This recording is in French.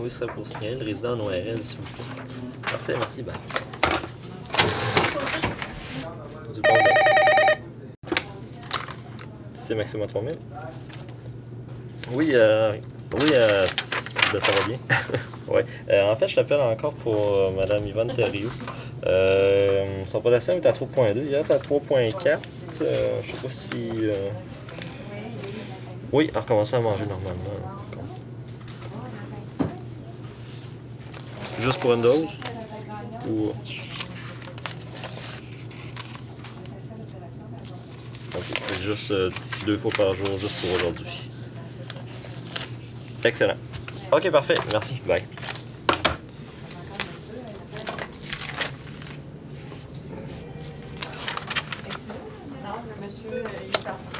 oui, serait pour signaler le résident en ORL, s'il vous plaît. Parfait, merci. Du bon. C'est maximum 3000. Oui, euh, oui, euh, ben, ça va bien. ouais. Euh, en fait, je t'appelle encore pour euh, Madame Yvonne Thériault. Son potassium est à 3.2, il est à 3.4. Euh, je sais pas si. Oui, elle a recommencé à manger normalement. Juste pour une dose? Ou... Juste euh, deux fois par jour, juste pour aujourd'hui. Excellent. Ok, parfait. Merci. Bye. Monsieur, euh, il